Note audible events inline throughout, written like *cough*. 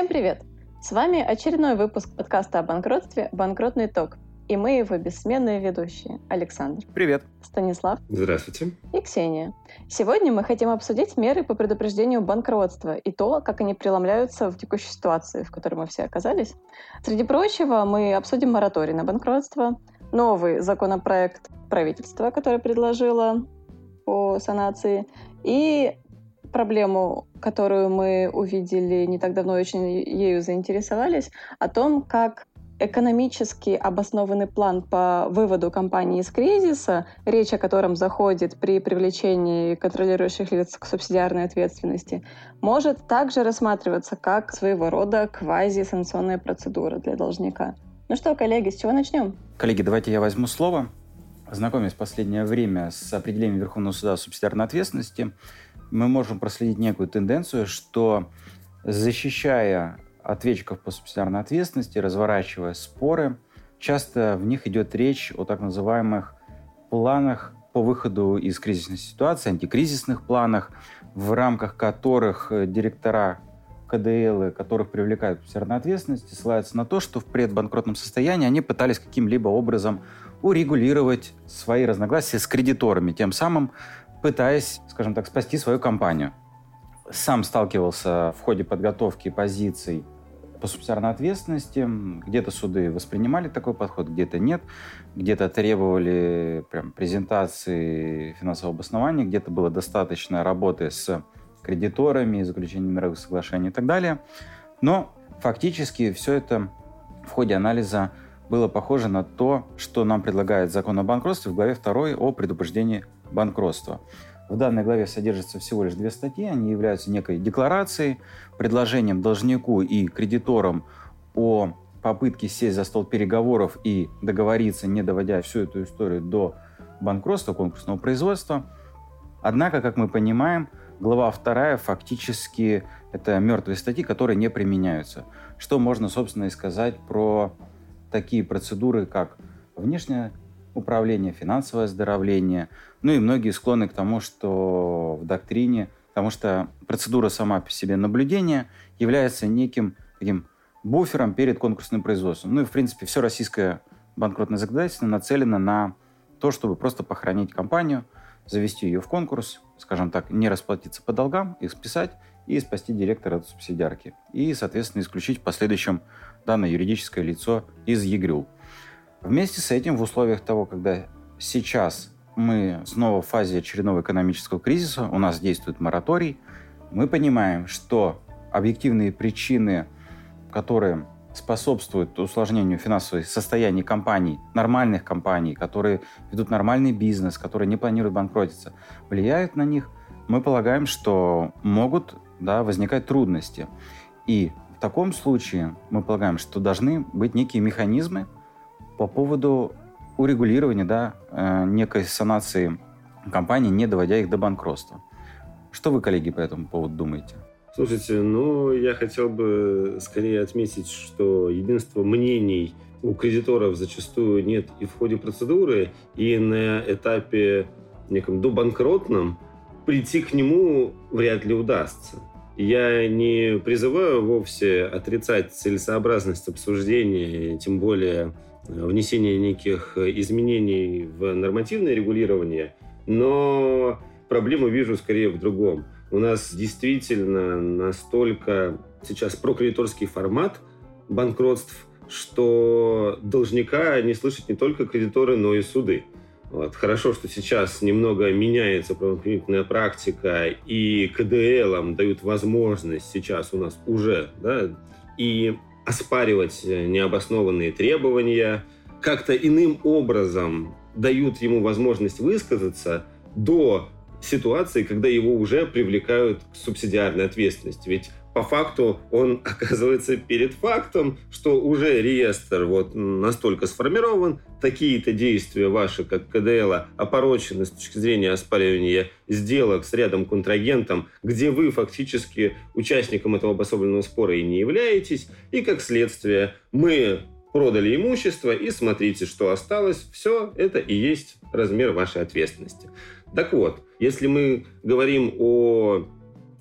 Всем привет! С вами очередной выпуск подкаста о банкротстве «Банкротный ток». И мы его бессменные ведущие. Александр. Привет. Станислав. Здравствуйте. И Ксения. Сегодня мы хотим обсудить меры по предупреждению банкротства и то, как они преломляются в текущей ситуации, в которой мы все оказались. Среди прочего, мы обсудим мораторий на банкротство, новый законопроект правительства, который предложило по санации, и проблему, которую мы увидели не так давно, очень ею заинтересовались, о том, как экономически обоснованный план по выводу компании из кризиса, речь о котором заходит при привлечении контролирующих лиц к субсидиарной ответственности, может также рассматриваться как своего рода квази-санкционная процедура для должника. Ну что, коллеги, с чего начнем? Коллеги, давайте я возьму слово. Знакомясь в последнее время с определением Верховного суда субсидиарной ответственности, мы можем проследить некую тенденцию, что защищая ответчиков по субсидиарной ответственности, разворачивая споры, часто в них идет речь о так называемых планах по выходу из кризисной ситуации, антикризисных планах, в рамках которых э, директора КДЛ, которых привлекают к субсидиарной ответственности, ссылаются на то, что в предбанкротном состоянии они пытались каким-либо образом урегулировать свои разногласия с кредиторами, тем самым пытаясь, скажем так, спасти свою компанию. Сам сталкивался в ходе подготовки позиций по субсидиарной ответственности. Где-то суды воспринимали такой подход, где-то нет. Где-то требовали прям, презентации финансового обоснования, где-то было достаточно работы с кредиторами, заключением мировых соглашений и так далее. Но фактически все это в ходе анализа было похоже на то, что нам предлагает закон о банкротстве в главе 2 о предупреждении банкротства. В данной главе содержится всего лишь две статьи. Они являются некой декларацией, предложением должнику и кредиторам о попытке сесть за стол переговоров и договориться, не доводя всю эту историю до банкротства, конкурсного производства. Однако, как мы понимаем, глава вторая фактически это мертвые статьи, которые не применяются. Что можно, собственно, и сказать про такие процедуры, как внешнее управление, финансовое оздоровление. Ну и многие склонны к тому, что в доктрине, потому что процедура сама по себе наблюдения является неким таким буфером перед конкурсным производством. Ну и, в принципе, все российское банкротное законодательство нацелено на то, чтобы просто похоронить компанию, завести ее в конкурс, скажем так, не расплатиться по долгам, их списать и спасти директора от субсидиарки. И, соответственно, исключить в последующем данное юридическое лицо из ЕГРЮЛ. Вместе с этим, в условиях того, когда сейчас мы снова в фазе очередного экономического кризиса, у нас действует мораторий, мы понимаем, что объективные причины, которые способствуют усложнению финансового состояния компаний, нормальных компаний, которые ведут нормальный бизнес, которые не планируют банкротиться, влияют на них, мы полагаем, что могут да, возникать трудности. И в таком случае мы полагаем, что должны быть некие механизмы, по поводу урегулирования да, э, некой санации компаний, не доводя их до банкротства. Что вы, коллеги, по этому поводу думаете? Слушайте, ну, я хотел бы скорее отметить, что единство мнений у кредиторов зачастую нет и в ходе процедуры, и на этапе неком добанкротном прийти к нему вряд ли удастся. Я не призываю вовсе отрицать целесообразность обсуждения, тем более внесение неких изменений в нормативное регулирование, но проблему вижу скорее в другом. У нас действительно настолько сейчас прокредиторский формат банкротств, что должника не слышат не только кредиторы, но и суды. Вот. Хорошо, что сейчас немного меняется правоохранительная практика, и КДЛам дают возможность сейчас у нас уже да, и оспаривать э, необоснованные требования, как-то иным образом дают ему возможность высказаться до ситуации, когда его уже привлекают к субсидиарной ответственности. Ведь по факту он *laughs* оказывается перед фактом, что уже реестр вот настолько сформирован, такие-то действия ваши, как КДЛ, опорочены с точки зрения оспаривания сделок с рядом контрагентом, где вы фактически участником этого обособленного спора и не являетесь, и как следствие мы продали имущество и смотрите, что осталось. Все это и есть размер вашей ответственности. Так вот, если мы говорим о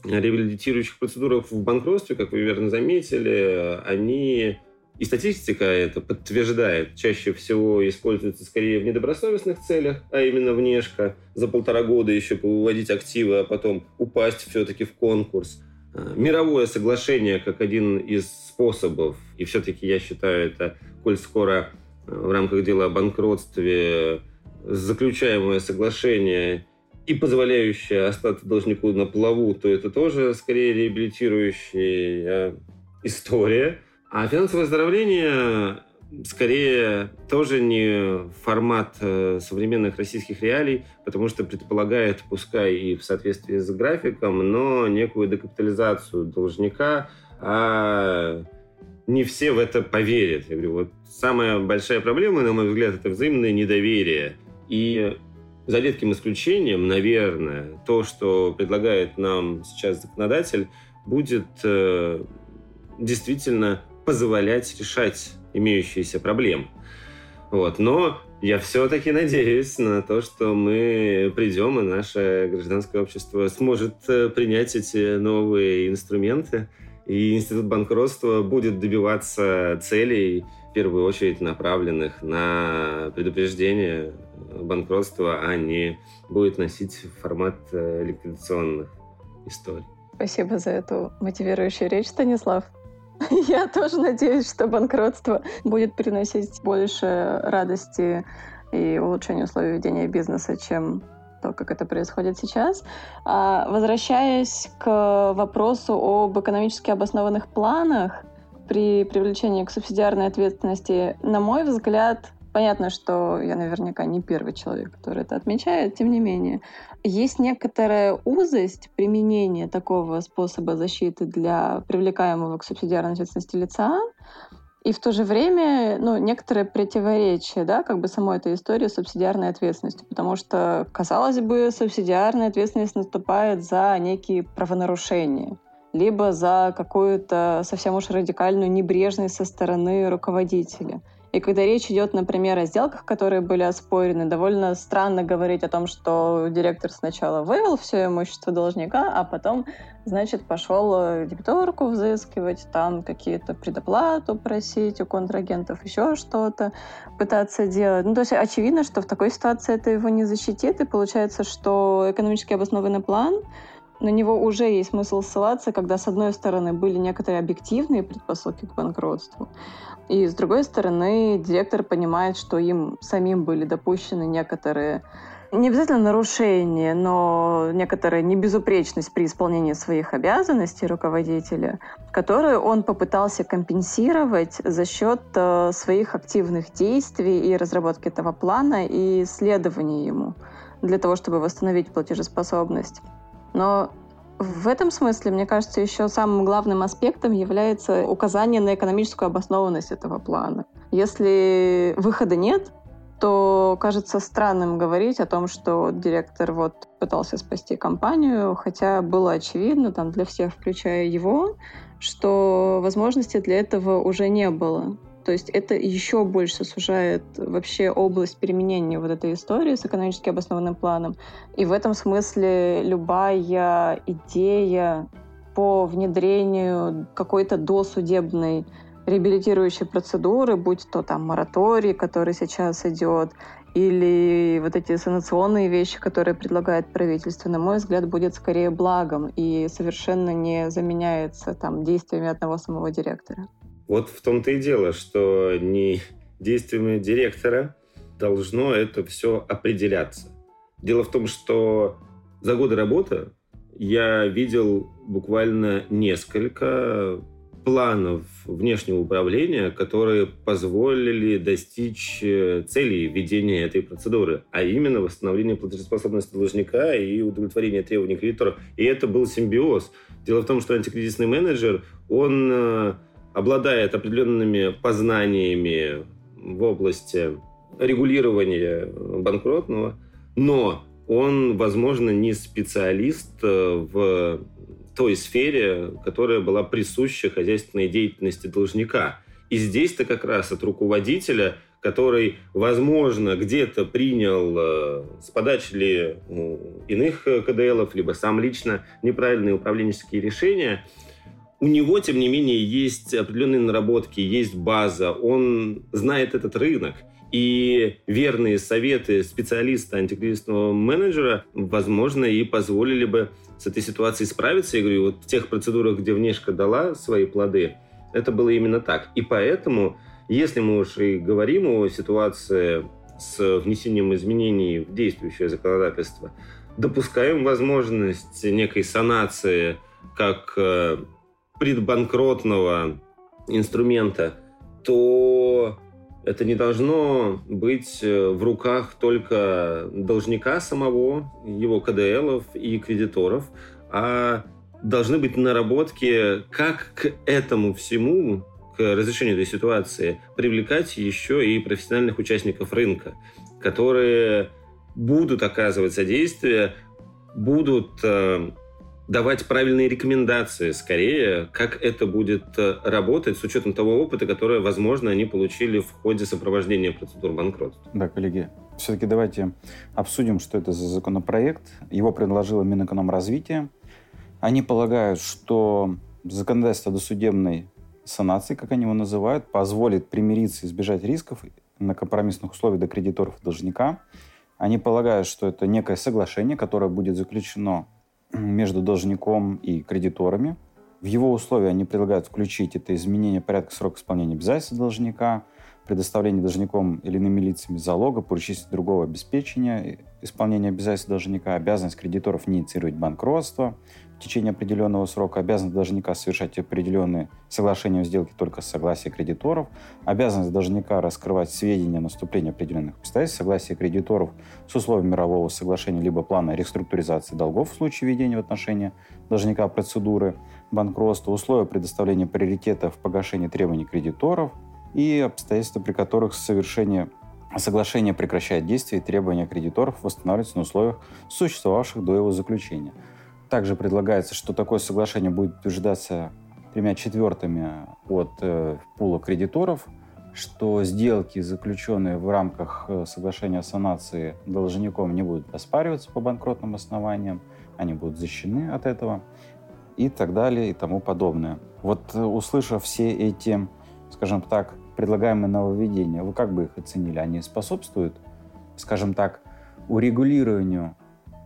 реабилитирующих процедурах в банкротстве, как вы верно заметили, они и статистика это подтверждает. Чаще всего используется скорее в недобросовестных целях, а именно внешка. За полтора года еще повыводить активы, а потом упасть все-таки в конкурс. А, мировое соглашение как один из способов, и все-таки я считаю это, коль скоро э, в рамках дела о банкротстве заключаемое соглашение и позволяющее остаться должнику на плаву, то это тоже скорее реабилитирующая история. А финансовое оздоровление скорее тоже не формат э, современных российских реалий, потому что предполагает, пускай и в соответствии с графиком, но некую декапитализацию должника, а не все в это поверят. Я говорю, вот самая большая проблема, на мой взгляд, это взаимное недоверие. И за редким исключением, наверное, то, что предлагает нам сейчас законодатель, будет э, действительно позволять решать имеющиеся проблемы. Вот. Но я все-таки надеюсь на то, что мы придем, и наше гражданское общество сможет э, принять эти новые инструменты, и институт банкротства будет добиваться целей, в первую очередь направленных на предупреждение банкротства, а не будет носить формат э, ликвидационных историй. Спасибо за эту мотивирующую речь, Станислав. *laughs* Я тоже надеюсь, что банкротство будет приносить больше радости и улучшения условий ведения бизнеса, чем то, как это происходит сейчас. А, возвращаясь к вопросу об экономически обоснованных планах при привлечении к субсидиарной ответственности, на мой взгляд, понятно, что я наверняка не первый человек, который это отмечает, тем не менее, есть некоторая узость применения такого способа защиты для привлекаемого к субсидиарной ответственности лица, и в то же время, ну, некоторое противоречие, да, как бы самой этой истории субсидиарной ответственности, потому что, казалось бы, субсидиарная ответственность наступает за некие правонарушения, либо за какую-то совсем уж радикальную небрежность со стороны руководителя. И когда речь идет, например, о сделках, которые были оспорены, довольно странно говорить о том, что директор сначала вывел все имущество должника, а потом, значит, пошел э, дебиторку взыскивать, там какие-то предоплату просить у контрагентов, еще что-то пытаться делать. Ну, то есть очевидно, что в такой ситуации это его не защитит, и получается, что экономически обоснованный план на него уже есть смысл ссылаться, когда, с одной стороны, были некоторые объективные предпосылки к банкротству, и с другой стороны, директор понимает, что им самим были допущены некоторые не обязательно нарушения, но некоторая небезупречность при исполнении своих обязанностей руководителя, которую он попытался компенсировать за счет э, своих активных действий и разработки этого плана и следования ему для того, чтобы восстановить платежеспособность. Но в этом смысле, мне кажется, еще самым главным аспектом является указание на экономическую обоснованность этого плана. Если выхода нет, то кажется странным говорить о том, что директор вот пытался спасти компанию, хотя было очевидно там для всех, включая его, что возможности для этого уже не было. То есть это еще больше сужает вообще область применения вот этой истории с экономически обоснованным планом. И в этом смысле любая идея по внедрению какой-то досудебной реабилитирующей процедуры, будь то там мораторий, который сейчас идет, или вот эти санационные вещи, которые предлагает правительство, на мой взгляд, будет скорее благом и совершенно не заменяется там действиями одного самого директора. Вот в том-то и дело, что не действиями директора должно это все определяться. Дело в том, что за годы работы я видел буквально несколько планов внешнего управления, которые позволили достичь э, целей ведения этой процедуры, а именно восстановление платежеспособности должника и удовлетворение требований кредиторов. И это был симбиоз. Дело в том, что антикризисный менеджер, он э, обладает определенными познаниями в области регулирования банкротного, но он, возможно, не специалист э, в той сфере, которая была присуща хозяйственной деятельности должника. И здесь-то как раз от руководителя который, возможно, где-то принял э, с подачи ли иных КДЛов, либо сам лично неправильные управленческие решения, у него, тем не менее, есть определенные наработки, есть база, он знает этот рынок. И верные советы специалиста антикризисного менеджера, возможно, и позволили бы с этой ситуацией справиться. Я говорю, вот в тех процедурах, где внешка дала свои плоды, это было именно так. И поэтому, если мы уж и говорим о ситуации с внесением изменений в действующее законодательство, допускаем возможность некой санации как э, предбанкротного инструмента, то это не должно быть э, в руках только должника самого, его КДЛов и кредиторов, а должны быть наработки, как к этому всему, к разрешению этой ситуации, привлекать еще и профессиональных участников рынка, которые будут оказывать содействие, будут э, давать правильные рекомендации скорее, как это будет э, работать с учетом того опыта, который, возможно, они получили в ходе сопровождения процедур банкротства. Да, коллеги, все-таки давайте обсудим, что это за законопроект. Его предложила Минэкономразвитие. Они полагают, что законодательство досудебной санации, как они его называют, позволит примириться и избежать рисков на компромиссных условиях до кредиторов и должника. Они полагают, что это некое соглашение, которое будет заключено между должником и кредиторами. В его условия они предлагают включить это изменение порядка срока исполнения обязательств должника, предоставление должником или иными лицами залога, поручительства другого обеспечения, исполнения обязательств должника, обязанность кредиторов инициировать банкротство, в течение определенного срока, обязанность должника совершать определенные соглашения о сделке только с согласия кредиторов, обязанность должника раскрывать сведения о наступлении определенных обстоятельств, согласие кредиторов с условием мирового соглашения либо плана реструктуризации долгов в случае введения в отношении должника процедуры банкротства, условия предоставления приоритета в погашении требований кредиторов и обстоятельства, при которых совершение соглашение прекращает действие и требования кредиторов восстанавливаются на условиях, существовавших до его заключения – также предлагается, что такое соглашение будет утверждаться тремя четвертыми от э, пула кредиторов, что сделки, заключенные в рамках э, соглашения о санации должником, не будут оспариваться по банкротным основаниям, они будут защищены от этого и так далее и тому подобное. Вот э, услышав все эти, скажем так, предлагаемые нововведения, вы как бы их оценили? Они способствуют, скажем так, урегулированию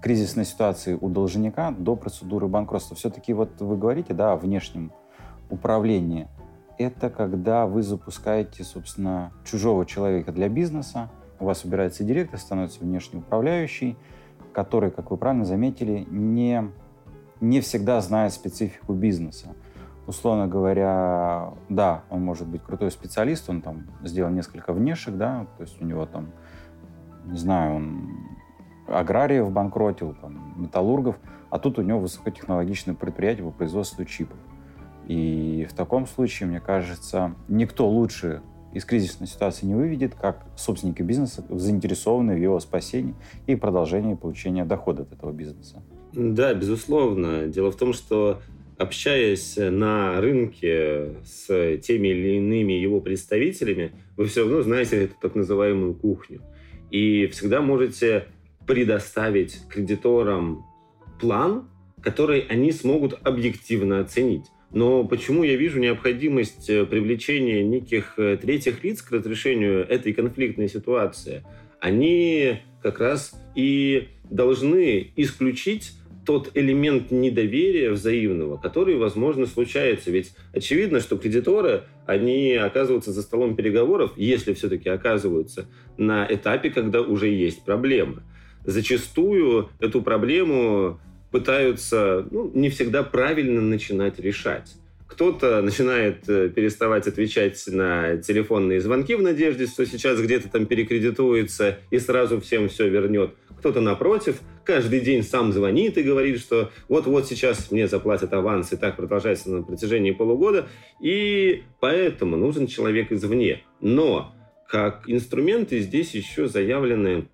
кризисной ситуации у должника до процедуры банкротства. Все-таки вот вы говорите, да, о внешнем управлении. Это когда вы запускаете, собственно, чужого человека для бизнеса, у вас убирается директор, становится внешний управляющий, который, как вы правильно заметили, не, не всегда знает специфику бизнеса. Условно говоря, да, он может быть крутой специалист, он там сделал несколько внешек, да, то есть у него там, не знаю, он аграриев банкротил, там, металлургов, а тут у него высокотехнологичное предприятие по производству чипов. И в таком случае, мне кажется, никто лучше из кризисной ситуации не выведет, как собственники бизнеса заинтересованы в его спасении и продолжении получения дохода от этого бизнеса. Да, безусловно. Дело в том, что общаясь на рынке с теми или иными его представителями, вы все равно знаете эту так называемую кухню. И всегда можете предоставить кредиторам план, который они смогут объективно оценить. Но почему я вижу необходимость э, привлечения неких э, третьих лиц к разрешению этой конфликтной ситуации? Они как раз и должны исключить тот элемент недоверия взаимного, который, возможно, случается. Ведь очевидно, что кредиторы, они оказываются за столом переговоров, если все-таки оказываются, на этапе, когда уже есть проблемы зачастую эту проблему пытаются ну, не всегда правильно начинать решать. Кто-то начинает э, переставать отвечать на телефонные звонки в надежде, что сейчас где-то там перекредитуется и сразу всем все вернет. Кто-то, напротив, каждый день сам звонит и говорит, что вот-вот сейчас мне заплатят аванс, и так продолжается на протяжении полугода. И поэтому нужен человек извне. Но как инструменты здесь еще заявлены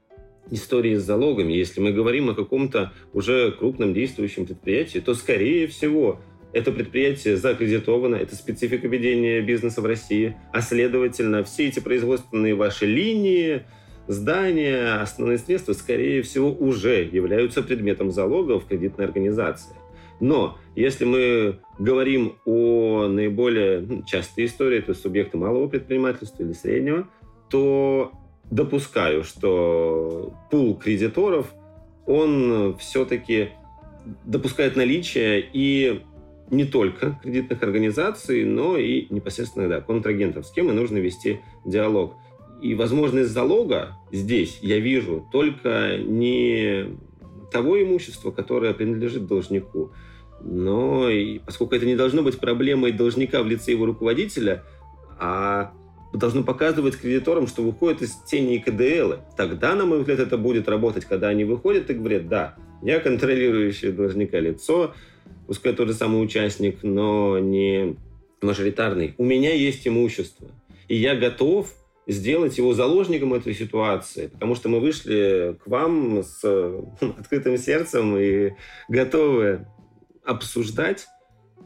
истории с залогами. Если мы говорим о каком-то уже крупном действующем предприятии, то, скорее всего, это предприятие закредитовано, это специфика ведения бизнеса в России, а следовательно, все эти производственные ваши линии, здания, основные средства, скорее всего, уже являются предметом залога в кредитной организации. Но если мы говорим о наиболее ну, частой истории, то есть субъекты малого предпринимательства или среднего, то допускаю, что пул кредиторов, он все-таки допускает наличие и не только кредитных организаций, но и непосредственно да, контрагентов, с кем и нужно вести диалог. И возможность залога здесь я вижу только не того имущества, которое принадлежит должнику, но и поскольку это не должно быть проблемой должника в лице его руководителя, а должно показывать кредиторам, что выходит из тени КДЛ. Тогда, на мой взгляд, это будет работать, когда они выходят и говорят, да, я контролирующее должника лицо, пускай тот же самый участник, но не мажоритарный. У меня есть имущество, и я готов сделать его заложником этой ситуации, потому что мы вышли к вам с *laughs* открытым сердцем и готовы обсуждать.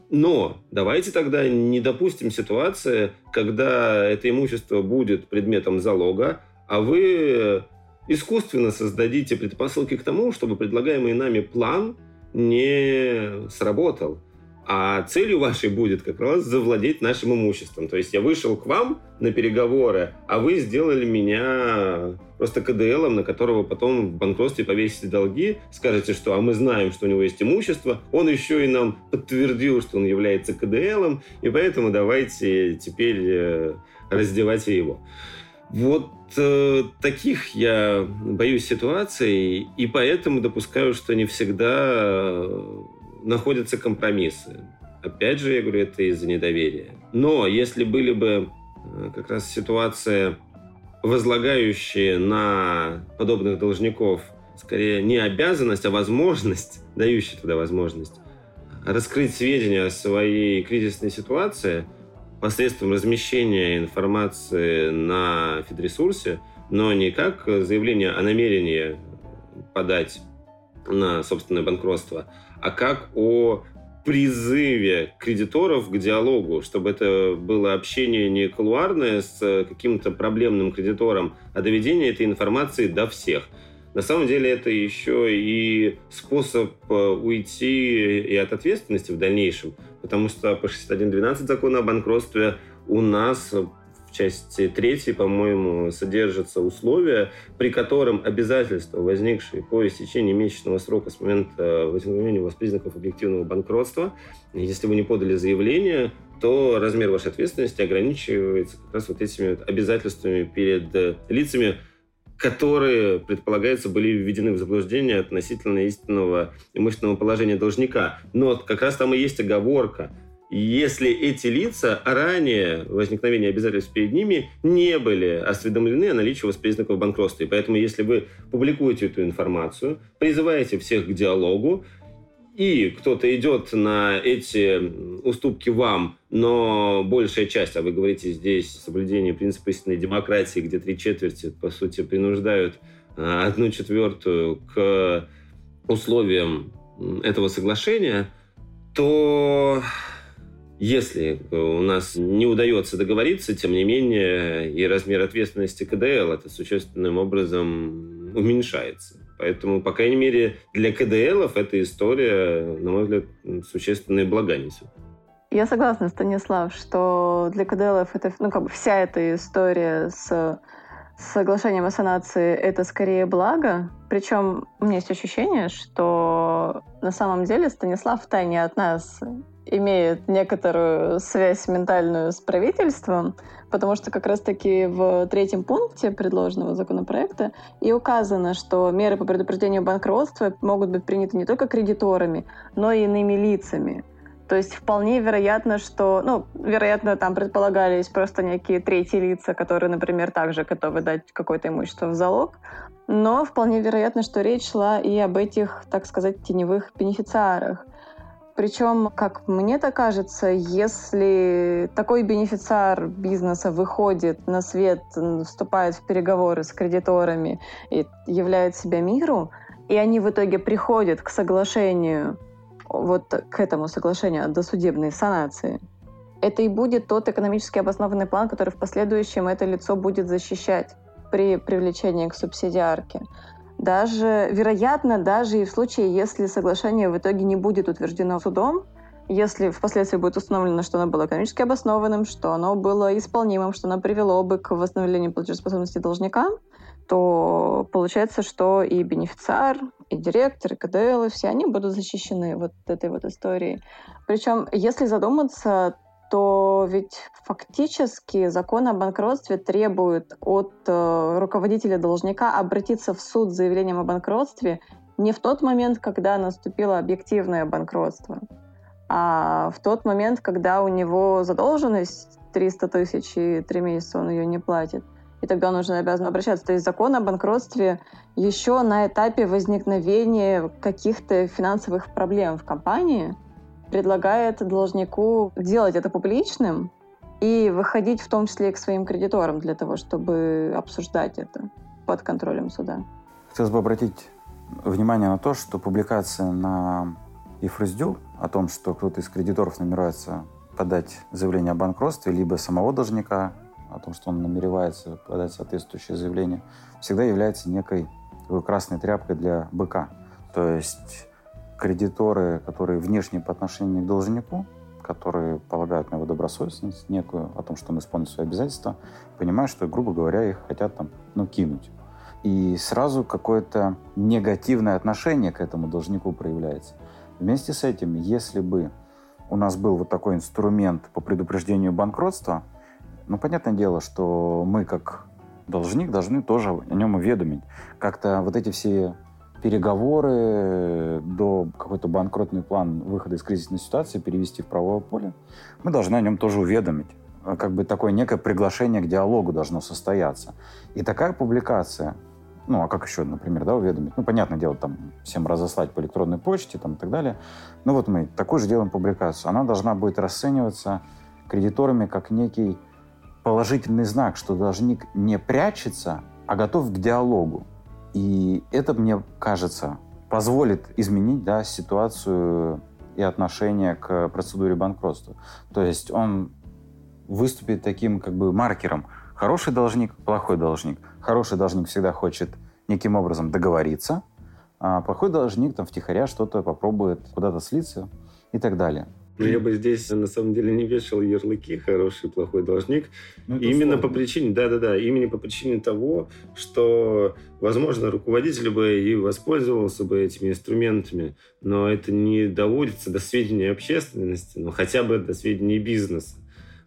Но давайте тогда не допустим ситуации, когда это имущество будет предметом залога, а вы искусственно создадите предпосылки к тому, чтобы предлагаемый нами план не сработал. А целью вашей будет как раз завладеть нашим имуществом. То есть я вышел к вам на переговоры, а вы сделали меня просто КДЛом, на которого потом в банкротстве повесите долги, скажете, что а мы знаем, что у него есть имущество, он еще и нам подтвердил, что он является КДЛом, и поэтому давайте теперь э, раздевать его. Вот э, таких я боюсь ситуаций, и поэтому допускаю, что не всегда находятся компромиссы. Опять же, я говорю, это из-за недоверия. Но если были бы э, как раз ситуация, возлагающая на подобных должников скорее не обязанность, а возможность, дающая туда возможность, раскрыть сведения о своей кризисной ситуации посредством размещения информации на фидресурсе, но не как заявление о намерении подать на собственное банкротство, а как о призыве кредиторов к диалогу, чтобы это было общение не колуарное с каким-то проблемным кредитором, а доведение этой информации до всех. На самом деле это еще и способ э, уйти и от ответственности в дальнейшем, потому что по 61.12 закона о банкротстве у нас части 3, по-моему, содержатся условия, при котором обязательства, возникшие по истечении месячного срока с момента возникновения у вас признаков объективного банкротства, если вы не подали заявление, то размер вашей ответственности ограничивается как раз вот этими обязательствами перед лицами, которые, предполагается, были введены в заблуждение относительно истинного имущественного положения должника. Но как раз там и есть оговорка – если эти лица ранее возникновения обязательств перед ними не были осведомлены о наличии у вас признаков банкротства. И поэтому, если вы публикуете эту информацию, призываете всех к диалогу, и кто-то идет на эти уступки вам, но большая часть, а вы говорите здесь соблюдение принципа истинной демократии, где три четверти, по сути, принуждают а, одну четвертую к условиям этого соглашения, то если у нас не удается договориться, тем не менее, и размер ответственности КДЛ это существенным образом уменьшается. Поэтому, по крайней мере, для КДЛов эта история, на мой взгляд, существенные блага несет. Я согласна, Станислав, что для КДЛов это, ну, как бы вся эта история с соглашением о санации это скорее благо. Причем у меня есть ощущение, что на самом деле Станислав тайне от нас имеет некоторую связь ментальную с правительством, потому что как раз-таки в третьем пункте предложенного законопроекта и указано, что меры по предупреждению банкротства могут быть приняты не только кредиторами, но и иными лицами. То есть вполне вероятно, что, ну, вероятно, там предполагались просто некие третьи лица, которые, например, также готовы дать какое-то имущество в залог, но вполне вероятно, что речь шла и об этих, так сказать, теневых бенефициарах. Причем, как мне так кажется, если такой бенефициар бизнеса выходит на свет, вступает в переговоры с кредиторами и являет себя миру, и они в итоге приходят к соглашению вот к этому соглашению о досудебной санации, это и будет тот экономически обоснованный план, который в последующем это лицо будет защищать при привлечении к субсидиарке. Даже, вероятно, даже и в случае, если соглашение в итоге не будет утверждено судом, если впоследствии будет установлено, что оно было экономически обоснованным, что оно было исполнимым, что оно привело бы к восстановлению платежеспособности должника, то получается, что и бенефициар, и директор, и КДЛ, и все они будут защищены вот этой вот историей. Причем, если задуматься, то ведь фактически закон о банкротстве требует от э, руководителя должника обратиться в суд с заявлением о банкротстве не в тот момент, когда наступило объективное банкротство, а в тот момент, когда у него задолженность 300 тысяч и три месяца он ее не платит и тогда он уже обязан обращаться. То есть закон о банкротстве еще на этапе возникновения каких-то финансовых проблем в компании предлагает должнику делать это публичным и выходить в том числе и к своим кредиторам для того, чтобы обсуждать это под контролем суда. Хотелось бы обратить внимание на то, что публикация на ИФРСДЮ о том, что кто-то из кредиторов намеревается подать заявление о банкротстве, либо самого должника, о том, что он намеревается подать соответствующее заявление, всегда является некой такой красной тряпкой для быка. То есть кредиторы, которые внешне по отношению к должнику, которые полагают на его добросовестность некую, о том, что он исполнит свои обязательства, понимают, что, грубо говоря, их хотят там, ну, кинуть. И сразу какое-то негативное отношение к этому должнику проявляется. Вместе с этим, если бы у нас был вот такой инструмент по предупреждению банкротства, ну, понятное дело, что мы, как должник, должны тоже о нем уведомить. Как-то вот эти все переговоры до какой-то банкротный план выхода из кризисной ситуации перевести в правовое поле, мы должны о нем тоже уведомить. Как бы такое некое приглашение к диалогу должно состояться. И такая публикация, ну, а как еще, например, да, уведомить? Ну, понятное дело, там, всем разослать по электронной почте там, и так далее. Ну, вот мы такую же делаем публикацию. Она должна будет расцениваться кредиторами как некий положительный знак, что должник не прячется, а готов к диалогу. И это, мне кажется, позволит изменить да, ситуацию и отношение к процедуре банкротства. То есть он выступит таким как бы маркером. Хороший должник, плохой должник. Хороший должник всегда хочет неким образом договориться, а плохой должник там втихаря что-то попробует куда-то слиться и так далее. Но я бы здесь на самом деле не вешал ярлыки хороший, плохой должник. Ну, именно по причине, да-да-да, именно по причине того, что, возможно, руководитель бы и воспользовался бы этими инструментами, но это не доводится до сведения общественности, но хотя бы до сведения бизнеса.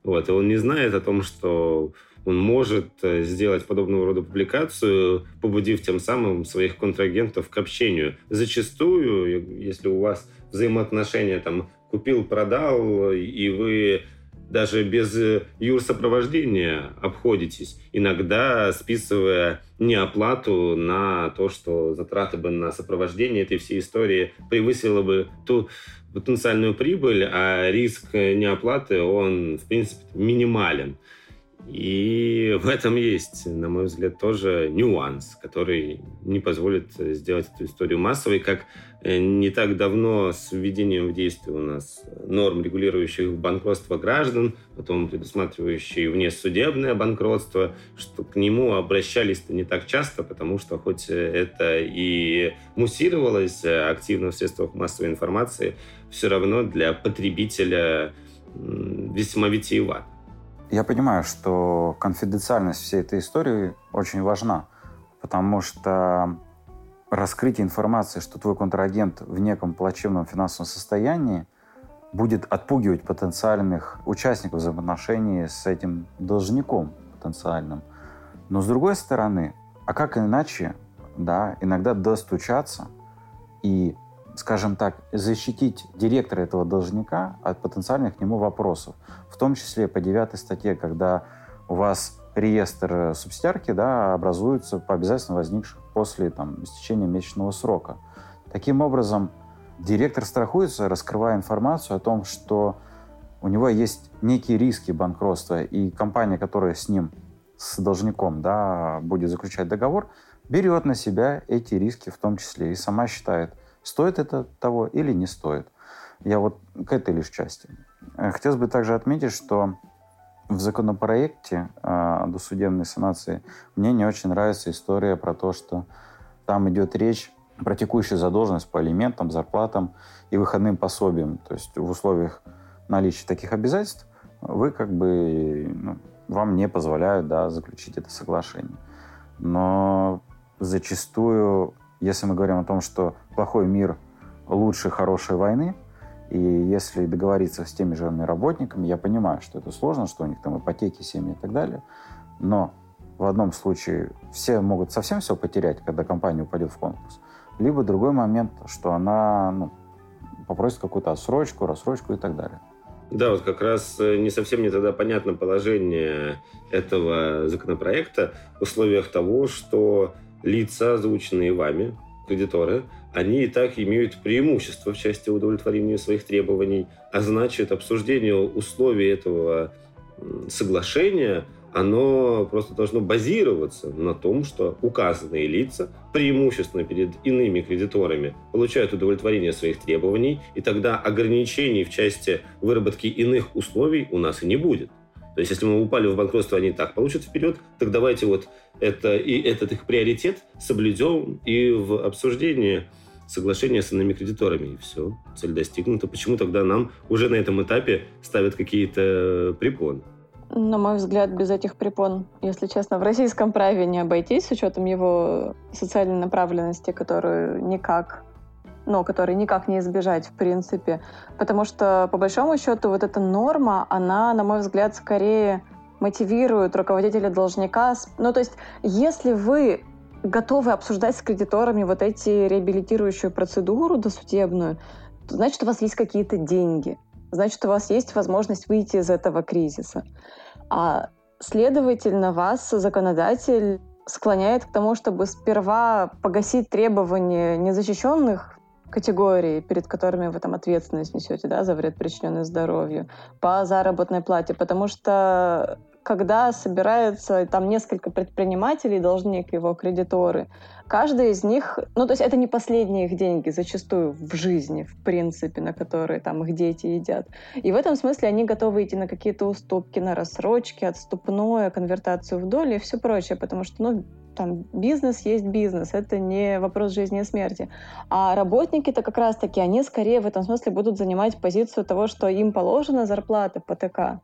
Вот, и он не знает о том, что он может э, сделать подобного рода публикацию, побудив тем самым своих контрагентов к общению. Зачастую, если у вас взаимоотношения там купил, продал, и вы даже без юрсопровождения обходитесь, иногда списывая неоплату на то, что затраты бы на сопровождение этой всей истории превысило бы ту потенциальную прибыль, а риск неоплаты, он, в принципе, минимален. И в этом есть, на мой взгляд, тоже нюанс, который не позволит сделать эту историю массовой, как э, не так давно с введением в действие у нас норм, регулирующих банкротство граждан, потом предусматривающие внесудебное банкротство, что к нему обращались-то не так часто, потому что хоть это и муссировалось активно в средствах массовой информации, все равно для потребителя весьма витиевато. Я понимаю, что конфиденциальность всей этой истории очень важна, потому что раскрытие информации, что твой контрагент в неком плачевном финансовом состоянии, будет отпугивать потенциальных участников взаимоотношений с этим должником потенциальным. Но с другой стороны, а как иначе, да, иногда достучаться и скажем так, защитить директора этого должника от потенциальных к нему вопросов. В том числе по девятой статье, когда у вас реестр субсидиарки да, образуется по обязательствам, возникших после там, истечения месячного срока. Таким образом, директор страхуется, раскрывая информацию о том, что у него есть некие риски банкротства, и компания, которая с ним, с должником, да, будет заключать договор, берет на себя эти риски в том числе и сама считает – Стоит это того или не стоит. Я вот к этой лишь части. Э, хотелось бы также отметить, что в законопроекте э, досудебной санации мне не очень нравится история про то, что там идет речь про текущую задолженность по алиментам, зарплатам и выходным пособиям. То есть в условиях наличия таких обязательств вы как бы ну, вам не позволяют да, заключить это соглашение. Но зачастую, если мы говорим о том, что плохой мир лучше хорошей войны, и если договориться с теми же работниками, я понимаю, что это сложно, что у них там ипотеки, семьи и так далее, но в одном случае все могут совсем все потерять, когда компания упадет в конкурс, либо другой момент, что она ну, попросит какую-то отсрочку, рассрочку и так далее. Да, вот как раз э, не совсем мне тогда понятно положение этого законопроекта в условиях того, что лица, озвученные вами, кредиторы, они и так имеют преимущество в части удовлетворения своих требований, а значит, обсуждение условий этого соглашения – оно просто должно базироваться на том, что указанные лица преимущественно перед иными кредиторами получают удовлетворение своих требований, и тогда ограничений в части выработки иных условий у нас и не будет. То есть, если мы упали в банкротство, они так получат вперед, так давайте вот это и этот их приоритет соблюдем и в обсуждении соглашения с иными кредиторами. И все, цель достигнута. Почему тогда нам уже на этом этапе ставят какие-то препоны? На мой взгляд, без этих препон, если честно, в российском праве не обойтись с учетом его социальной направленности, которую никак ну, который никак не избежать, в принципе. Потому что, по большому счету, вот эта норма, она, на мой взгляд, скорее мотивирует руководителя должника. Ну, то есть, если вы готовы обсуждать с кредиторами вот эти реабилитирующую процедуру досудебную, то значит, у вас есть какие-то деньги значит, у вас есть возможность выйти из этого кризиса. А следовательно, вас законодатель склоняет к тому, чтобы сперва погасить требования незащищенных категорий, перед которыми вы там ответственность несете да, за вред, причиненный здоровью, по заработной плате, потому что когда собирается там несколько предпринимателей, должник, его кредиторы, каждый из них, ну то есть это не последние их деньги зачастую в жизни, в принципе, на которые там их дети едят. И в этом смысле они готовы идти на какие-то уступки, на рассрочки, отступное, конвертацию в доли и все прочее, потому что, ну, там бизнес есть бизнес, это не вопрос жизни и смерти. А работники-то как раз-таки, они скорее в этом смысле будут занимать позицию того, что им положена зарплата по ТК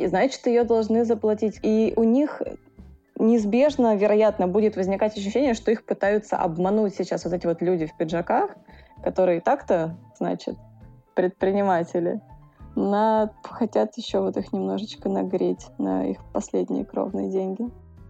и значит, ее должны заплатить. И у них неизбежно, вероятно, будет возникать ощущение, что их пытаются обмануть сейчас вот эти вот люди в пиджаках, которые так-то, значит, предприниматели, на... хотят еще вот их немножечко нагреть на их последние кровные деньги.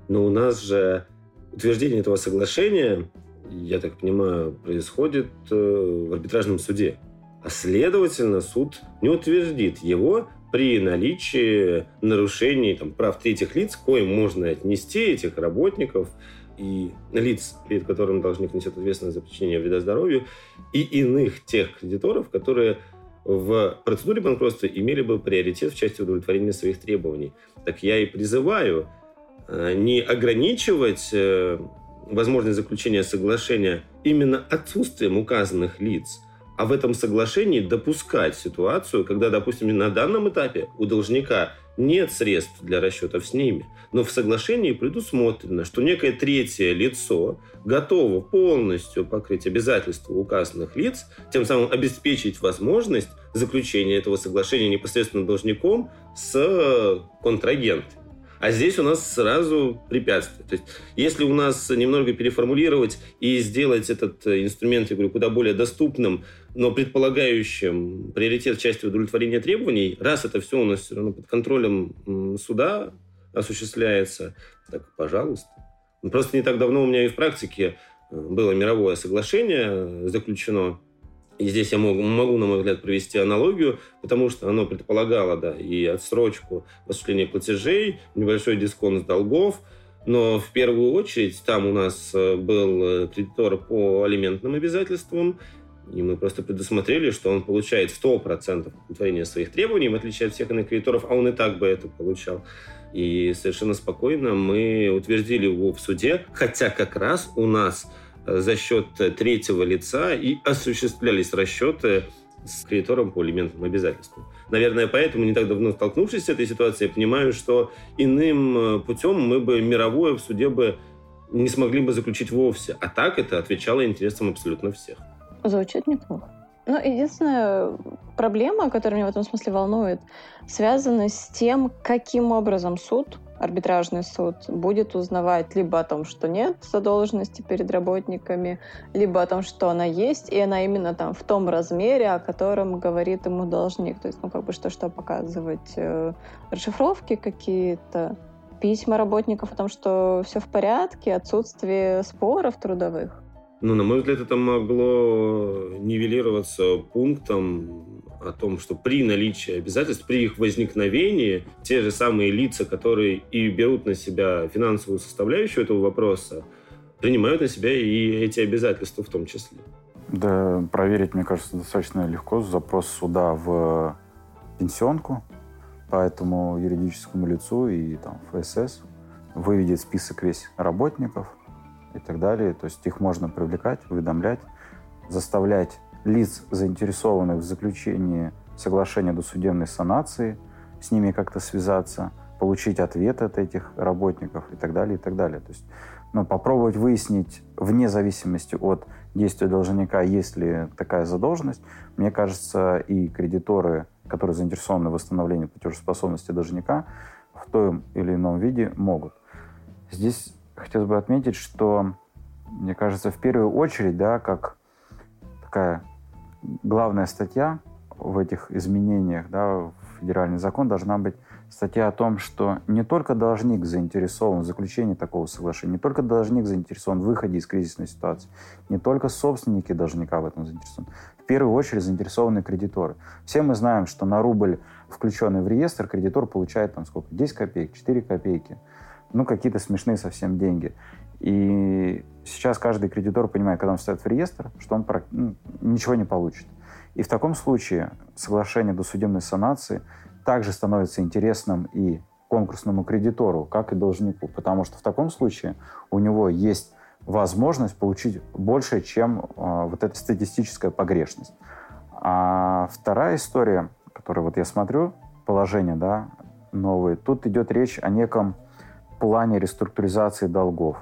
Но у нас же утверждение этого соглашения, я так понимаю, происходит э, в арбитражном суде. А следовательно, суд не утвердит его при наличии нарушений там, прав третьих лиц, коим можно отнести этих работников и лиц, перед которым должник несет ответственность за причинение вреда здоровью, и иных тех кредиторов, которые в процедуре банкротства имели бы приоритет в части удовлетворения своих требований. Так я и призываю не ограничивать э, возможность заключения соглашения именно отсутствием указанных лиц – а в этом соглашении допускать ситуацию, когда, допустим, на данном этапе у должника нет средств для расчетов с ними, но в соглашении предусмотрено, что некое третье лицо готово полностью покрыть обязательства указанных лиц, тем самым обеспечить возможность заключения этого соглашения непосредственно должником с контрагентом. А здесь у нас сразу препятствие. То есть, если у нас немного переформулировать и сделать этот э, инструмент, я говорю, куда более доступным, но предполагающим приоритет в части удовлетворения требований, раз это все у нас все равно под контролем суда осуществляется, так, пожалуйста. Просто не так давно у меня и в практике э, было мировое соглашение э, заключено и здесь я могу, могу, на мой взгляд, провести аналогию, потому что оно предполагало, да, и отсрочку осуществления платежей, небольшой дисконт долгов, но в первую очередь там у нас э, был э, кредитор по алиментным обязательствам, и мы просто предусмотрели, что он получает 100% удовлетворения своих требований, в отличие от всех иных кредиторов, а он и так бы это получал. И совершенно спокойно мы утвердили его в суде, хотя как раз у нас за счет третьего лица и осуществлялись расчеты с кредитором по элементам обязательства. Наверное, поэтому, не так давно столкнувшись с этой ситуацией, я понимаю, что иным э, путем мы бы мировое в суде бы не смогли бы заключить вовсе. А так это отвечало интересам абсолютно всех. Звучит неплохо. Ну, единственная проблема, которая меня в этом смысле волнует, связана с тем, каким образом суд, арбитражный суд, будет узнавать либо о том, что нет задолженности перед работниками, либо о том, что она есть, и она именно там в том размере, о котором говорит ему должник. То есть, ну, как бы что-что показывать, э, расшифровки какие-то, письма работников о том, что все в порядке, отсутствие споров трудовых. Ну, на мой взгляд, это могло нивелироваться пунктом о том, что при наличии обязательств, при их возникновении, те же самые лица, которые и берут на себя финансовую составляющую этого вопроса, принимают на себя и эти обязательства в том числе. Да, проверить, мне кажется, достаточно легко. Запрос суда в пенсионку по этому юридическому лицу и там ФСС выведет список весь работников – и так далее. То есть их можно привлекать, уведомлять, заставлять лиц, заинтересованных в заключении соглашения досудебной санации, с ними как-то связаться, получить ответ от этих работников и так далее, и так далее. То есть ну, попробовать выяснить, вне зависимости от действия должника, есть ли такая задолженность, мне кажется, и кредиторы, которые заинтересованы в восстановлении платежеспособности должника, в том или ином виде могут. Здесь хотелось бы отметить, что, мне кажется, в первую очередь, да, как такая главная статья в этих изменениях да, в федеральный закон должна быть статья о том, что не только должник заинтересован в заключении такого соглашения, не только должник заинтересован в выходе из кризисной ситуации, не только собственники должника в этом заинтересованы, в первую очередь заинтересованы кредиторы. Все мы знаем, что на рубль, включенный в реестр, кредитор получает там сколько? 10 копеек, 4 копейки ну, какие-то смешные совсем деньги. И сейчас каждый кредитор понимает, когда он встает в реестр, что он ну, ничего не получит. И в таком случае соглашение досудебной санации также становится интересным и конкурсному кредитору, как и должнику, потому что в таком случае у него есть возможность получить больше, чем э, вот эта статистическая погрешность. А вторая история, которую вот я смотрю, положение, да, новые, тут идет речь о неком плане реструктуризации долгов.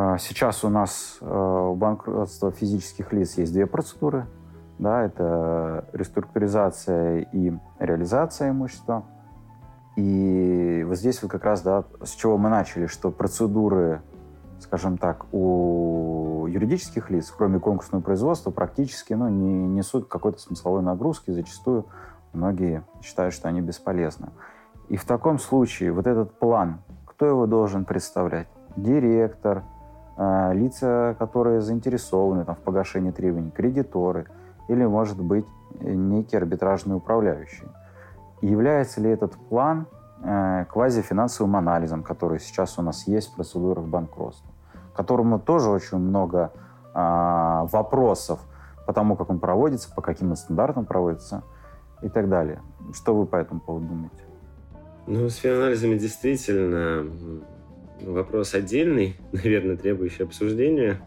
А, сейчас у нас у э, банкротства физических лиц есть две процедуры. Да, это реструктуризация и реализация имущества. И вот здесь вот как раз, да, с чего мы начали, что процедуры, скажем так, у юридических лиц, кроме конкурсного производства, практически ну, не несут какой-то смысловой нагрузки. Зачастую многие считают, что они бесполезны. И в таком случае вот этот план кто его должен представлять? Директор, лица, которые заинтересованы там, в погашении требований, кредиторы или, может быть, некий арбитражный управляющий. является ли этот план э, квазифинансовым анализом, который сейчас у нас есть в процедурах банкротства, которому тоже очень много э, вопросов по тому, как он проводится, по каким стандартам проводится и так далее. Что вы по этому поводу думаете? Ну, с финанализами действительно вопрос отдельный, *laughs* наверное, требующий обсуждения,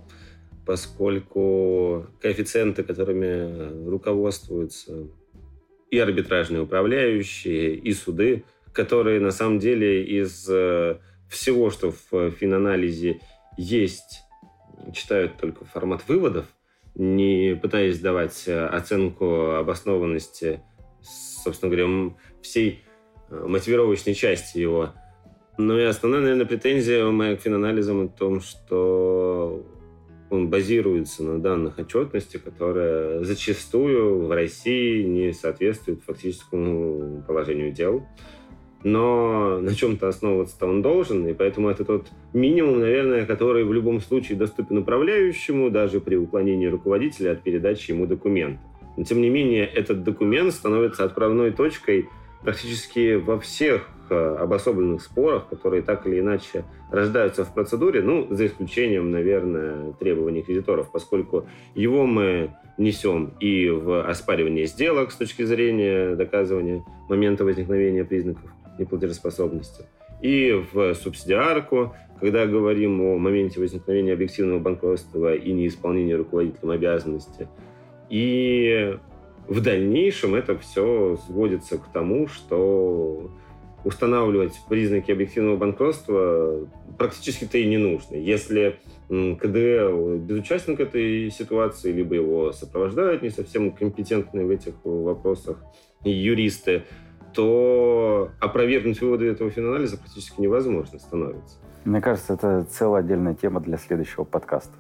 поскольку коэффициенты, которыми руководствуются и арбитражные управляющие, и суды, которые на самом деле из э, всего, что в финанализе есть, читают только формат выводов, не пытаясь давать оценку обоснованности, собственно говоря, всей Э, мотивировочной части его. Ну и основная, наверное, претензия моя к финанализам о том, что он базируется на данных отчетности, которые зачастую в России не соответствуют фактическому положению дел. Но на чем-то основываться-то он должен, и поэтому это тот минимум, наверное, который в любом случае доступен управляющему, даже при уклонении руководителя от передачи ему документа. Но, тем не менее, этот документ становится отправной точкой – практически во всех обособленных спорах, которые так или иначе рождаются в процедуре, ну, за исключением, наверное, требований кредиторов, поскольку его мы несем и в оспаривание сделок с точки зрения доказывания момента возникновения признаков неплатежеспособности, и в субсидиарку, когда говорим о моменте возникновения объективного банкротства и неисполнения руководителем обязанности, и в дальнейшем это все сводится к тому, что устанавливать признаки объективного банкротства практически-то и не нужно. Если КДЛ безучастник этой ситуации, либо его сопровождают не совсем компетентные в этих вопросах юристы, то опровергнуть выводы этого финанализа практически невозможно становится. Мне кажется, это целая отдельная тема для следующего подкаста.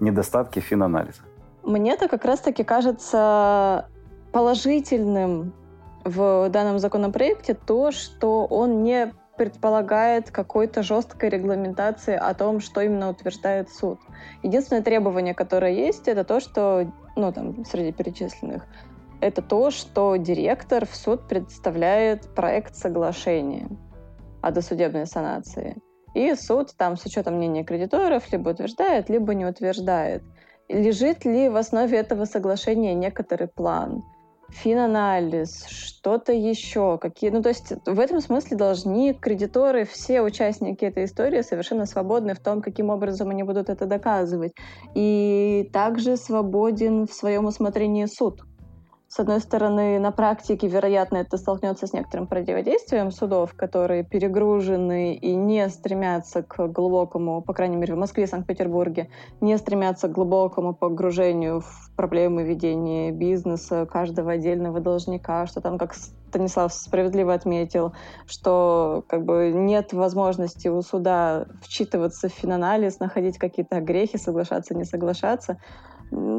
Недостатки финанализа. Мне-то как раз-таки кажется положительным в данном законопроекте то, что он не предполагает какой-то жесткой регламентации о том, что именно утверждает суд. Единственное требование, которое есть, это то, что, ну, там, среди перечисленных, это то, что директор в суд представляет проект соглашения о досудебной санации. И суд там с учетом мнения кредиторов либо утверждает, либо не утверждает. Лежит ли в основе этого соглашения некоторый план? Финанализ, что-то еще, какие, ну то есть в этом смысле должны кредиторы, все участники этой истории совершенно свободны в том, каким образом они будут это доказывать, и также свободен в своем усмотрении суд. С одной стороны, на практике, вероятно, это столкнется с некоторым противодействием судов, которые перегружены и не стремятся к глубокому, по крайней мере, в Москве и Санкт-Петербурге, не стремятся к глубокому погружению в проблемы ведения бизнеса каждого отдельного должника, что там, как Станислав справедливо отметил, что как бы нет возможности у суда вчитываться в финанализ, находить какие-то грехи, соглашаться, не соглашаться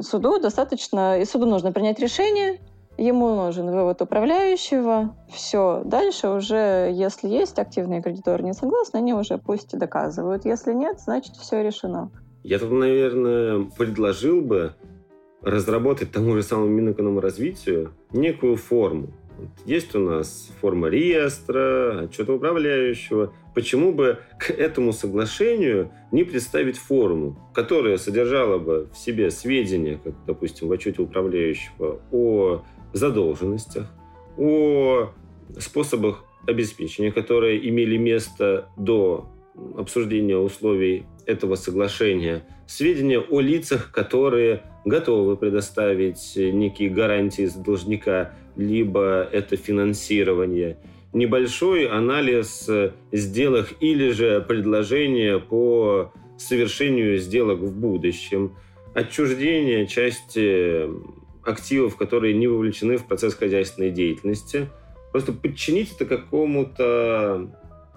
суду достаточно, и суду нужно принять решение, ему нужен вывод управляющего, все. Дальше уже, если есть активные кредиторы не согласны, они уже пусть и доказывают. Если нет, значит, все решено. Я тут, наверное, предложил бы разработать тому же самому Минэкономразвитию некую форму. Есть у нас форма реестра, отчета управляющего. Почему бы к этому соглашению не представить форму, которая содержала бы в себе сведения, как, допустим, в отчете управляющего, о задолженностях, о способах обеспечения, которые имели место до обсуждения условий этого соглашения, сведения о лицах, которые готовы предоставить некие гарантии за должника, либо это финансирование, небольшой анализ сделок или же предложения по совершению сделок в будущем, отчуждение части активов, которые не вовлечены в процесс хозяйственной деятельности. Просто подчинить это какому-то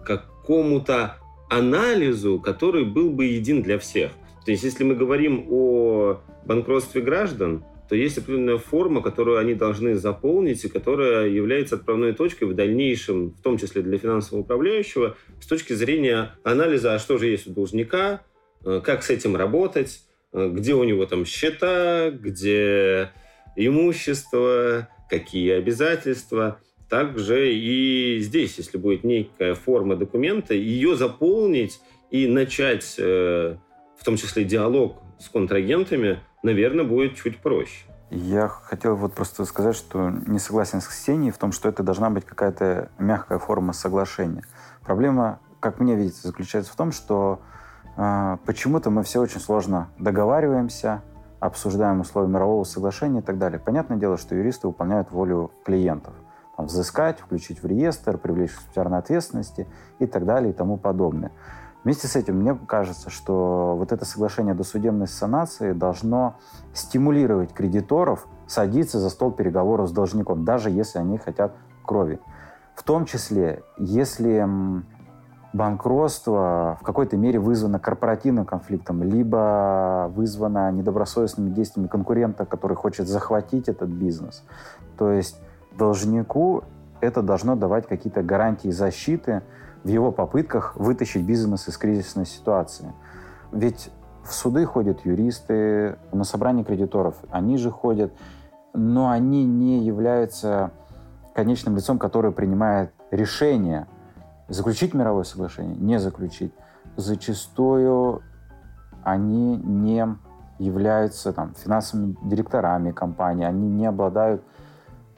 какому-то анализу, который был бы един для всех. То есть, если мы говорим о банкротстве граждан, то есть определенная форма, которую они должны заполнить и которая является отправной точкой в дальнейшем, в том числе для финансового управляющего, с точки зрения анализа, а что же есть у должника, э, как с этим работать, э, где у него там счета, где имущество, какие обязательства. Также и здесь, если будет некая форма документа, ее заполнить и начать, э, в том числе диалог с контрагентами, наверное, будет чуть проще. Я хотел вот просто сказать, что не согласен с Ксенией в том, что это должна быть какая-то мягкая форма соглашения. Проблема, как мне видится, заключается в том, что э, почему-то мы все очень сложно договариваемся, обсуждаем условия мирового соглашения и так далее. Понятное дело, что юристы выполняют волю клиентов. Там, взыскать, включить в реестр, привлечь к субсидиарной ответственности и так далее и тому подобное. Вместе с этим мне кажется, что вот это соглашение досудебной санации должно стимулировать кредиторов садиться за стол переговоров с должником, даже если они хотят крови. В том числе, если банкротство в какой-то мере вызвано корпоративным конфликтом, либо вызвано недобросовестными действиями конкурента, который хочет захватить этот бизнес. То есть должнику это должно давать какие-то гарантии защиты, в его попытках вытащить бизнес из кризисной ситуации. Ведь в суды ходят юристы, на собрание кредиторов они же ходят, но они не являются конечным лицом, которое принимает решение заключить мировое соглашение, не заключить. Зачастую они не являются там, финансовыми директорами компании, они не обладают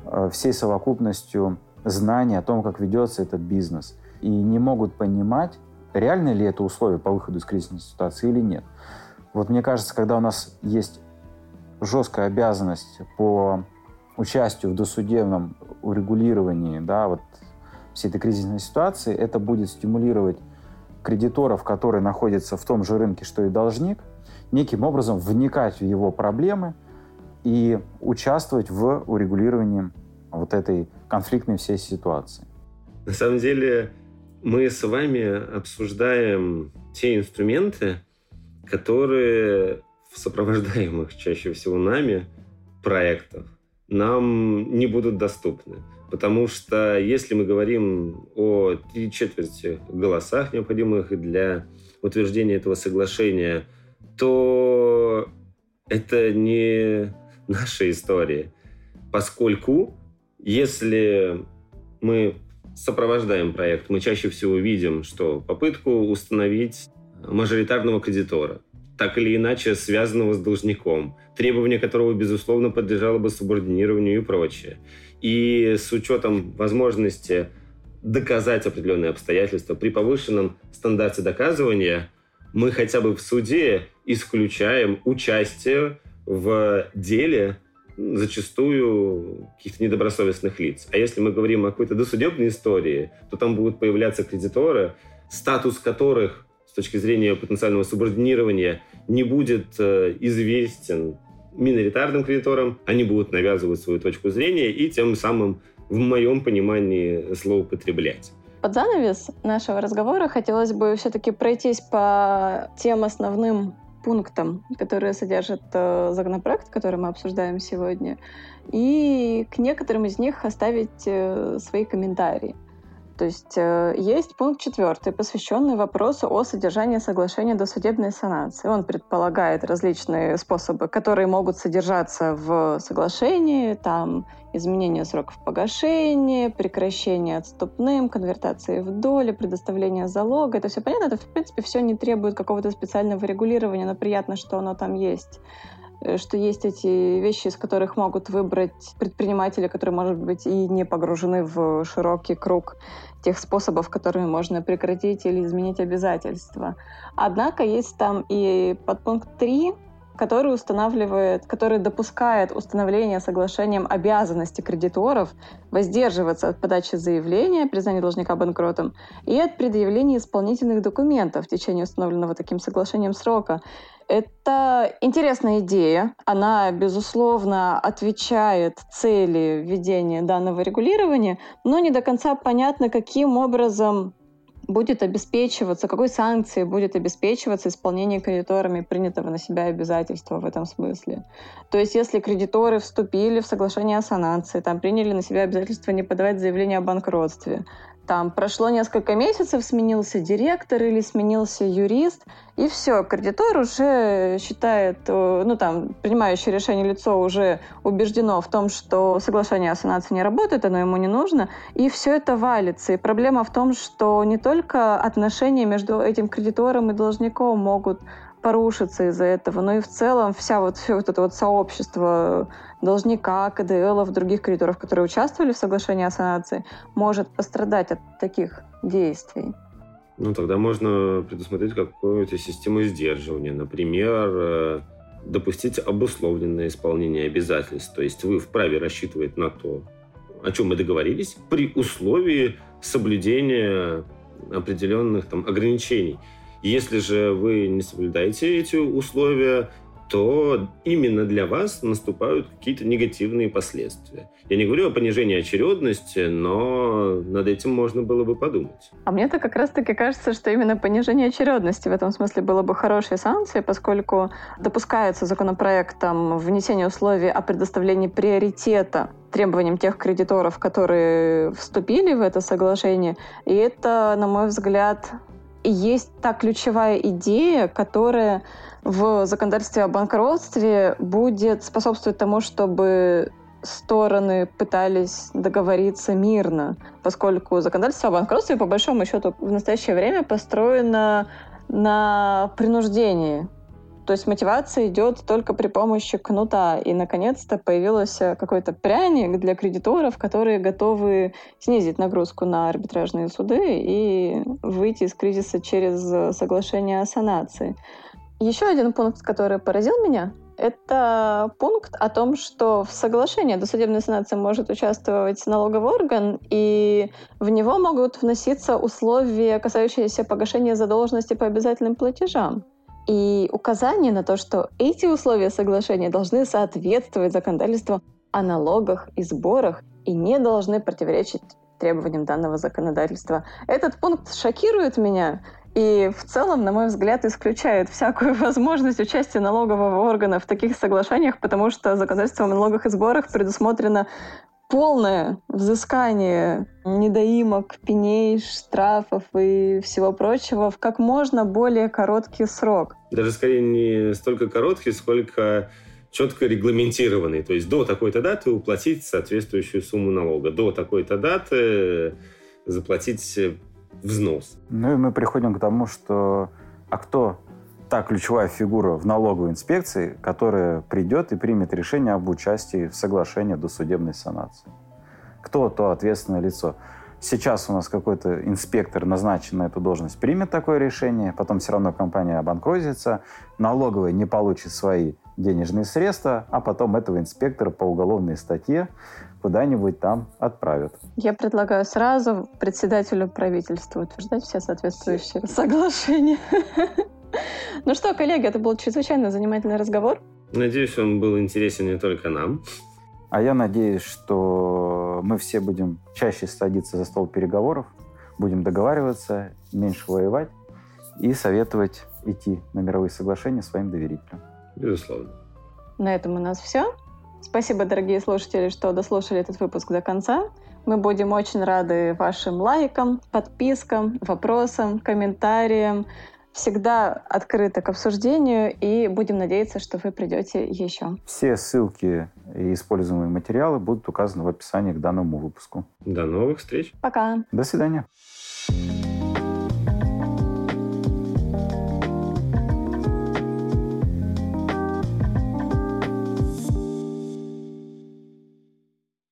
э, всей совокупностью знаний о том, как ведется этот бизнес и не могут понимать, реально ли это условие по выходу из кризисной ситуации или нет. Вот мне кажется, когда у нас есть жесткая обязанность по участию в досудебном урегулировании да, вот всей этой кризисной ситуации, это будет стимулировать кредиторов, которые находятся в том же рынке, что и должник, неким образом вникать в его проблемы и участвовать в урегулировании вот этой конфликтной всей ситуации. На самом деле мы с вами обсуждаем те инструменты, которые в сопровождаемых чаще всего нами проектах нам не будут доступны. Потому что если мы говорим о три четверти голосах, необходимых для утверждения этого соглашения, то это не наша история. Поскольку если мы сопровождаем проект, мы чаще всего видим, что попытку установить мажоритарного кредитора, так или иначе связанного с должником, требование которого, безусловно, подлежало бы субординированию и прочее. И с учетом возможности доказать определенные обстоятельства при повышенном стандарте доказывания, мы хотя бы в суде исключаем участие в деле зачастую каких-то недобросовестных лиц. А если мы говорим о какой-то досудебной истории, то там будут появляться кредиторы, статус которых с точки зрения потенциального субординирования не будет э, известен миноритарным кредиторам, они будут навязывать свою точку зрения и тем самым, в моем понимании, злоупотреблять. Под занавес нашего разговора хотелось бы все-таки пройтись по тем основным пунктам, которые содержит э, законопроект, который мы обсуждаем сегодня, и к некоторым из них оставить э, свои комментарии. То есть э, есть пункт четвертый, посвященный вопросу о содержании соглашения досудебной санации. Он предполагает различные способы, которые могут содержаться в соглашении, там изменение сроков погашения, прекращение отступным, конвертации в доли, предоставление залога. Это все понятно, это в принципе все не требует какого-то специального регулирования, но приятно, что оно там есть. Э, что есть эти вещи, из которых могут выбрать предприниматели, которые, может быть, и не погружены в широкий круг тех способов, которыми можно прекратить или изменить обязательства. Однако есть там и подпункт 3, который устанавливает, который допускает установление соглашением обязанности кредиторов воздерживаться от подачи заявления, признания должника банкротом и от предъявления исполнительных документов в течение установленного таким соглашением срока. Это интересная идея. Она, безусловно, отвечает цели введения данного регулирования, но не до конца понятно, каким образом будет обеспечиваться, какой санкцией будет обеспечиваться исполнение кредиторами принятого на себя обязательства в этом смысле. То есть если кредиторы вступили в соглашение о санации, там приняли на себя обязательство не подавать заявление о банкротстве, там прошло несколько месяцев, сменился директор или сменился юрист, и все, кредитор уже считает, э, ну там, принимающее решение лицо уже убеждено в том, что соглашение о санации не работает, оно ему не нужно, и все это валится. И проблема в том, что не только отношения между этим кредитором и должником могут порушиться из-за этого. Но и в целом вся вот, все вот это вот сообщество должника, КДЛов, других кредиторов, которые участвовали в соглашении о санации, может пострадать от таких действий. Ну, тогда можно предусмотреть какую-то систему сдерживания. Например, э, допустить обусловленное исполнение обязательств. То есть вы вправе рассчитывать на то, о чем мы договорились, при условии соблюдения определенных там, ограничений. Если же вы не соблюдаете эти условия, то именно для вас наступают какие-то негативные последствия. Я не говорю о понижении очередности, но над этим можно было бы подумать. А мне-то как раз-таки кажется, что именно понижение очередности в этом смысле было бы хорошей санкцией, поскольку допускается законопроектом внесение условий о предоставлении приоритета требованиям тех кредиторов, которые вступили в это соглашение. И это, на мой взгляд, есть та ключевая идея, которая в законодательстве о банкротстве будет способствовать тому, чтобы стороны пытались договориться мирно, поскольку законодательство о банкротстве, по большому счету, в настоящее время построено на принуждении. То есть мотивация идет только при помощи кнута. И, наконец-то, появился какой-то пряник для кредиторов, которые готовы снизить нагрузку на арбитражные суды и выйти из кризиса через соглашение о санации. Еще один пункт, который поразил меня Это пункт о том, что в соглашении досудебной санации может участвовать налоговый орган, и в него могут вноситься условия, касающиеся погашения задолженности по обязательным платежам. И указание на то, что эти условия соглашения должны соответствовать законодательству о налогах и сборах и не должны противоречить требованиям данного законодательства. Этот пункт шокирует меня, и в целом, на мой взгляд, исключает всякую *laughs* возможность участия налогового органа в таких соглашениях, потому что законодательством о налогах и сборах предусмотрено полное взыскание недоимок, пеней, штрафов и всего прочего в как можно более короткий срок. Даже скорее не столько короткий, сколько четко регламентированный. То есть до такой-то даты уплатить соответствующую сумму налога, до такой-то даты заплатить взнос. Ну и мы приходим к тому, что а кто та ключевая фигура в налоговой инспекции, которая придет и примет решение об участии в соглашении до судебной санации? Кто то ответственное лицо? Сейчас у нас какой-то инспектор, назначен на эту должность, примет такое решение, потом все равно компания обанкротится, налоговая не получит свои денежные средства, а потом этого инспектора по уголовной статье куда-нибудь там отправят. Я предлагаю сразу председателю правительства утверждать все соответствующие соглашения. *laughs* Ну что, коллеги, это был чрезвычайно занимательный разговор. Надеюсь, он был интересен не только нам. А я надеюсь, что мы все будем чаще садиться за стол переговоров, будем договариваться, меньше воевать и советовать идти на мировые соглашения своим доверителям. Безусловно. На этом у нас все. Спасибо, дорогие слушатели, что дослушали этот выпуск до конца. Мы будем очень рады вашим лайкам, подпискам, вопросам, комментариям. Всегда открыты к обсуждению и будем надеяться, что вы придете еще. Все ссылки и используемые материалы будут указаны в описании к данному выпуску. До новых встреч. Пока. До свидания. thank you